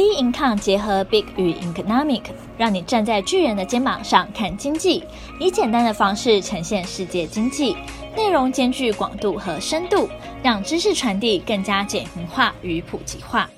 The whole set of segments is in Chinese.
B Income 结合 Big 与 Economic，让你站在巨人的肩膀上看经济，以简单的方式呈现世界经济，内容兼具广度和深度，让知识传递更加简明化与普及化。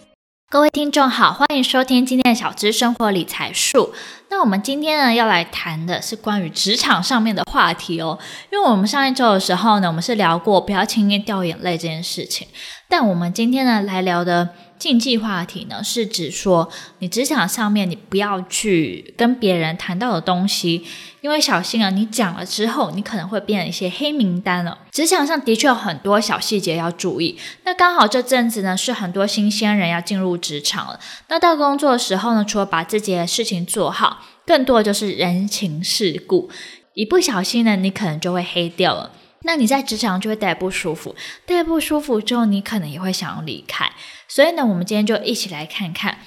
各位听众好，欢迎收听今天的小资生活理财树。那我们今天呢要来谈的是关于职场上面的话题哦，因为我们上一周的时候呢，我们是聊过不要轻易掉眼泪这件事情，但我们今天呢来聊的。禁忌话题呢，是指说你职场上面你不要去跟别人谈到的东西，因为小心啊，你讲了之后，你可能会变成一些黑名单了。职场上的确有很多小细节要注意。那刚好这阵子呢，是很多新鲜人要进入职场了。那到工作的时候呢，除了把自己的事情做好，更多的就是人情世故。一不小心呢，你可能就会黑掉了。那你在职场就会待不舒服，待不舒服之后，你可能也会想要离开。所以呢，我们今天就一起来看看，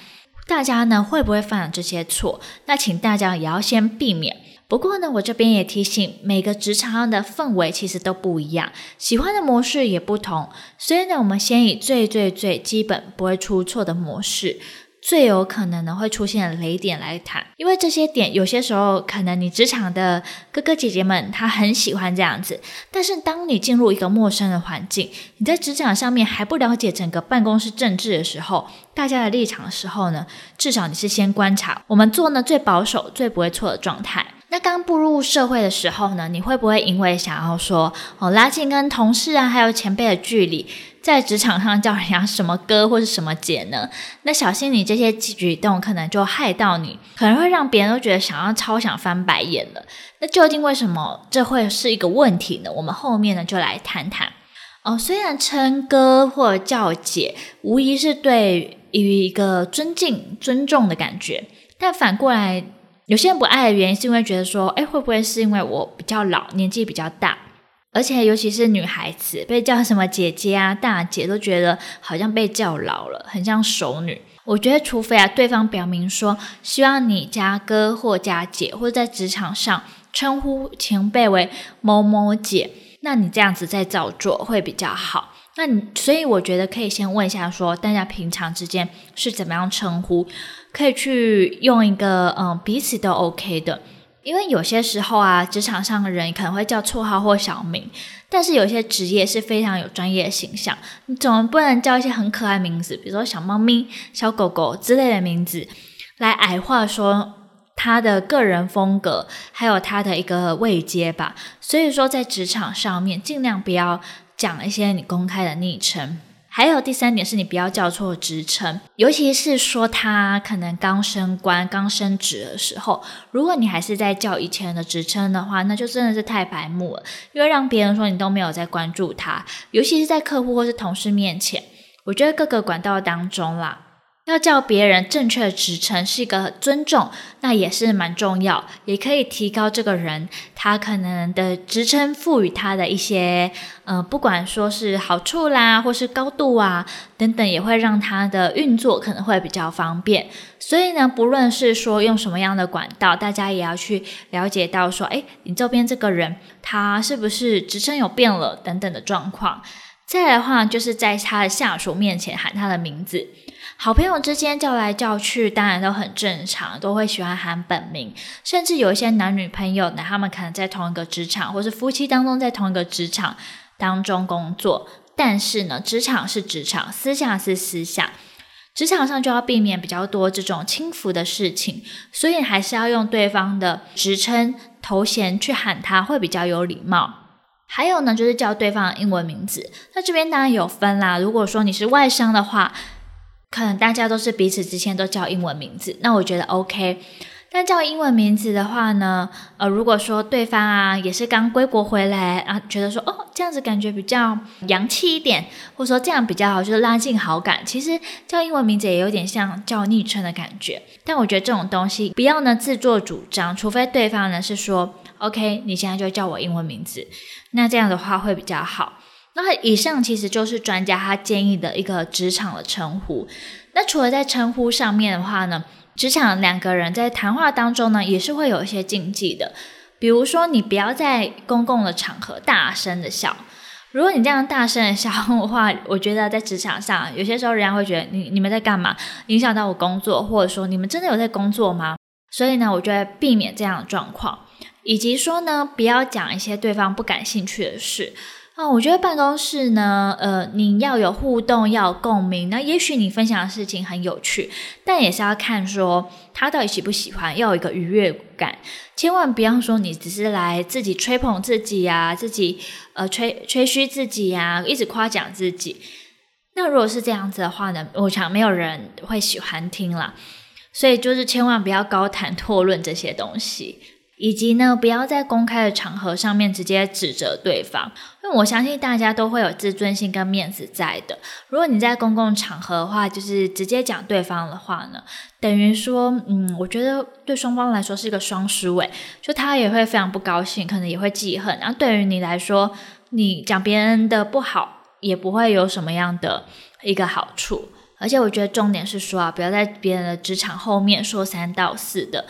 大家呢会不会犯了这些错？那请大家也要先避免。不过呢，我这边也提醒，每个职场上的氛围其实都不一样，喜欢的模式也不同。所以呢，我们先以最最最基本不会出错的模式。最有可能呢会出现雷点来谈，因为这些点有些时候可能你职场的哥哥姐姐们他很喜欢这样子，但是当你进入一个陌生的环境，你在职场上面还不了解整个办公室政治的时候，大家的立场的时候呢，至少你是先观察，我们做呢最保守、最不会错的状态。那刚步入社会的时候呢，你会不会因为想要说哦拉近跟同事啊还有前辈的距离？在职场上叫人家什么哥或是什么姐呢？那小心你这些举动可能就害到你，可能会让别人都觉得想要超想翻白眼了。那究竟为什么这会是一个问题呢？我们后面呢就来谈谈。哦，虽然称哥或叫姐，无疑是对于一个尊敬、尊重的感觉，但反过来，有些人不爱的原因是因为觉得说，哎，会不会是因为我比较老，年纪比较大？而且，尤其是女孩子被叫什么姐姐啊、大姐，都觉得好像被叫老了，很像熟女。我觉得，除非啊，对方表明说希望你加哥或加姐，或者在职场上称呼前辈为某某姐，那你这样子再照做会比较好。那你，所以我觉得可以先问一下说，大家平常之间是怎么样称呼，可以去用一个嗯彼此都 OK 的。因为有些时候啊，职场上的人可能会叫绰号或小名，但是有些职业是非常有专业的形象，你总不能叫一些很可爱名字，比如说小猫咪、小狗狗之类的名字，来矮化说他的个人风格，还有他的一个位阶吧。所以说，在职场上面，尽量不要讲一些你公开的昵称。还有第三点是你不要叫错职称，尤其是说他可能刚升官、刚升职的时候，如果你还是在叫以前的职称的话，那就真的是太白目了，因为让别人说你都没有在关注他，尤其是在客户或是同事面前，我觉得各个管道当中啦。要叫别人正确的职称是一个尊重，那也是蛮重要，也可以提高这个人他可能的职称赋予他的一些，呃，不管说是好处啦，或是高度啊等等，也会让他的运作可能会比较方便。所以呢，不论是说用什么样的管道，大家也要去了解到说，诶，你这边这个人他是不是职称有变了等等的状况。再来的话，就是在他的下属面前喊他的名字。好朋友之间叫来叫去，当然都很正常，都会喜欢喊本名。甚至有一些男女朋友呢，他们可能在同一个职场，或是夫妻当中在同一个职场当中工作。但是呢，职场是职场，私下是私下。职场上就要避免比较多这种轻浮的事情，所以还是要用对方的职称头衔去喊他，会比较有礼貌。还有呢，就是叫对方的英文名字。那这边当然有分啦，如果说你是外商的话。可能大家都是彼此之间都叫英文名字，那我觉得 OK。但叫英文名字的话呢，呃，如果说对方啊也是刚归国回来啊，觉得说哦这样子感觉比较洋气一点，或者说这样比较好，就是拉近好感。其实叫英文名字也有点像叫昵称的感觉。但我觉得这种东西不要呢自作主张，除非对方呢是说 OK，你现在就叫我英文名字，那这样的话会比较好。那以上其实就是专家他建议的一个职场的称呼。那除了在称呼上面的话呢，职场两个人在谈话当中呢，也是会有一些禁忌的。比如说，你不要在公共的场合大声的笑。如果你这样大声的笑的话，我觉得在职场上，有些时候人家会觉得你你们在干嘛，影响到我工作，或者说你们真的有在工作吗？所以呢，我觉得避免这样的状况，以及说呢，不要讲一些对方不感兴趣的事。啊，我觉得办公室呢，呃，你要有互动，要有共鸣。那也许你分享的事情很有趣，但也是要看说他到底喜不喜欢，要有一个愉悦感。千万不要说你只是来自己吹捧自己、啊，自己呃吹吹嘘自己、啊，一直夸奖自己。那如果是这样子的话呢，我想没有人会喜欢听啦。所以就是千万不要高谈阔论这些东西。以及呢，不要在公开的场合上面直接指责对方，因为我相信大家都会有自尊心跟面子在的。如果你在公共场合的话，就是直接讲对方的话呢，等于说，嗯，我觉得对双方来说是一个双输诶，就他也会非常不高兴，可能也会记恨。然后对于你来说，你讲别人的不好，也不会有什么样的一个好处。而且我觉得重点是说啊，不要在别人的职场后面说三道四的。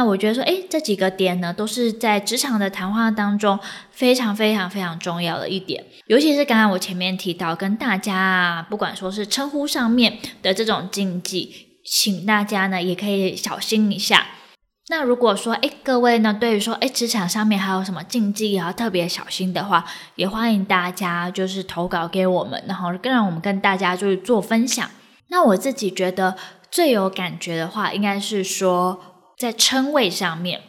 那我觉得说，诶，这几个点呢，都是在职场的谈话当中非常非常非常重要的一点。尤其是刚刚我前面提到跟大家啊，不管说是称呼上面的这种禁忌，请大家呢也可以小心一下。那如果说，诶，各位呢，对于说，诶，职场上面还有什么禁忌要特别小心的话，也欢迎大家就是投稿给我们，然后更让我们跟大家就是做分享。那我自己觉得最有感觉的话，应该是说。在称谓上面，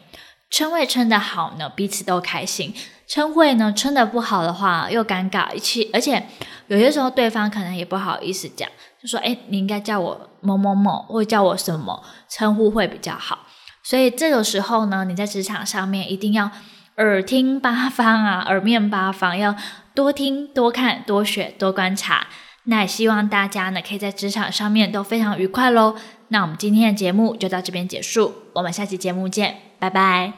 称谓称得好呢，彼此都开心；称谓呢称得不好的话，又尴尬。一起，而且有些时候对方可能也不好意思讲，就说：“诶，你应该叫我某某某，或叫我什么称呼会比较好。”所以这个时候呢，你在职场上面一定要耳听八方啊，耳面八方，要多听、多看、多学、多观察。那也希望大家呢，可以在职场上面都非常愉快喽。那我们今天的节目就到这边结束，我们下期节目见，拜拜。